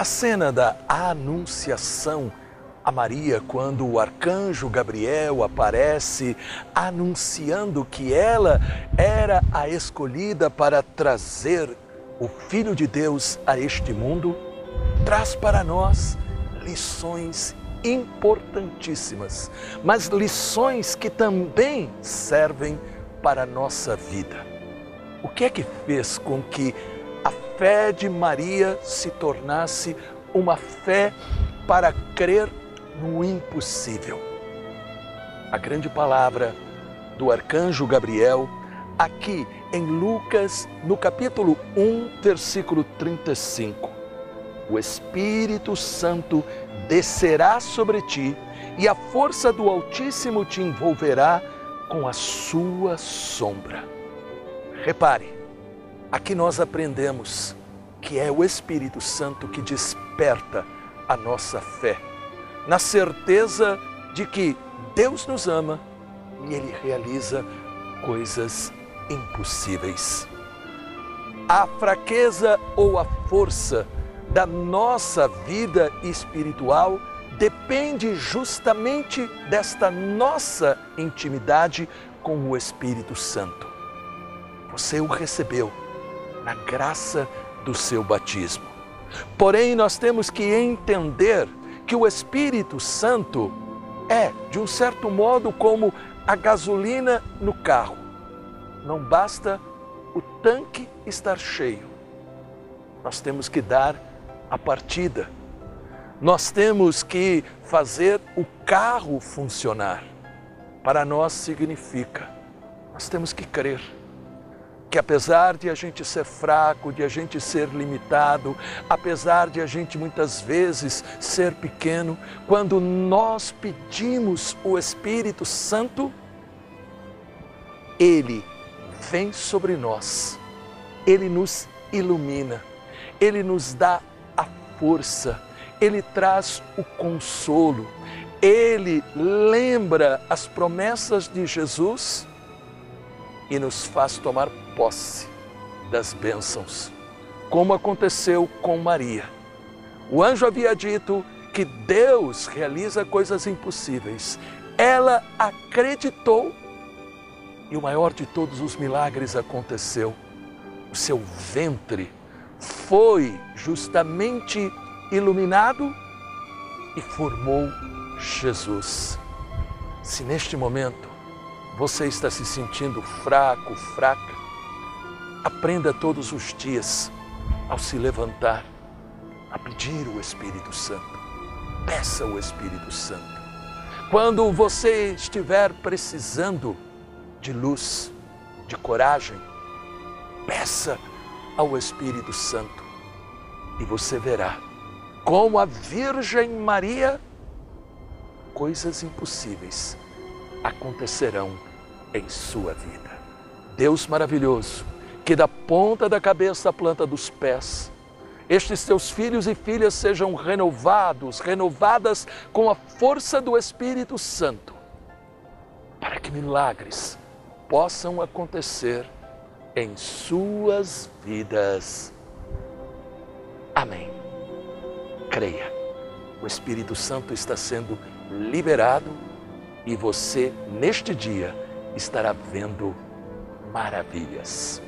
A cena da anunciação a Maria quando o arcanjo Gabriel aparece anunciando que ela era a escolhida para trazer o Filho de Deus a este mundo, traz para nós lições importantíssimas, mas lições que também servem para a nossa vida. O que é que fez com que fé de Maria se tornasse uma fé para crer no impossível? A grande palavra do arcanjo Gabriel, aqui em Lucas, no capítulo 1, versículo 35. O Espírito Santo descerá sobre ti e a força do Altíssimo te envolverá com a sua sombra. Repare, aqui nós aprendemos que é o Espírito Santo que desperta a nossa fé, na certeza de que Deus nos ama e Ele realiza coisas impossíveis. A fraqueza ou a força da nossa vida espiritual depende justamente desta nossa intimidade com o Espírito Santo. Você o recebeu na graça do seu batismo. Porém, nós temos que entender que o Espírito Santo é, de um certo modo, como a gasolina no carro. Não basta o tanque estar cheio. Nós temos que dar a partida. Nós temos que fazer o carro funcionar. Para nós significa, nós temos que crer que apesar de a gente ser fraco, de a gente ser limitado, apesar de a gente muitas vezes ser pequeno, quando nós pedimos o Espírito Santo, ele vem sobre nós, ele nos ilumina, ele nos dá força, ele traz o consolo, ele lembra as promessas de Jesus e nos faz tomar posse das bênçãos, como aconteceu com Maria. O anjo havia dito que Deus realiza coisas impossíveis. Ela acreditou e o maior de todos os milagres aconteceu. O seu ventre foi justamente iluminado e formou Jesus. Se neste momento você está se sentindo fraco, fraca, aprenda todos os dias, ao se levantar, a pedir o Espírito Santo. Peça o Espírito Santo. Quando você estiver precisando de luz, de coragem, peça ao Espírito Santo e você verá como a Virgem Maria coisas impossíveis acontecerão em sua vida. Deus maravilhoso, que da ponta da cabeça à planta dos pés, estes teus filhos e filhas sejam renovados, renovadas com a força do Espírito Santo, para que milagres possam acontecer em suas vidas. Amém. Creia, o Espírito Santo está sendo liberado e você, neste dia, estará vendo maravilhas.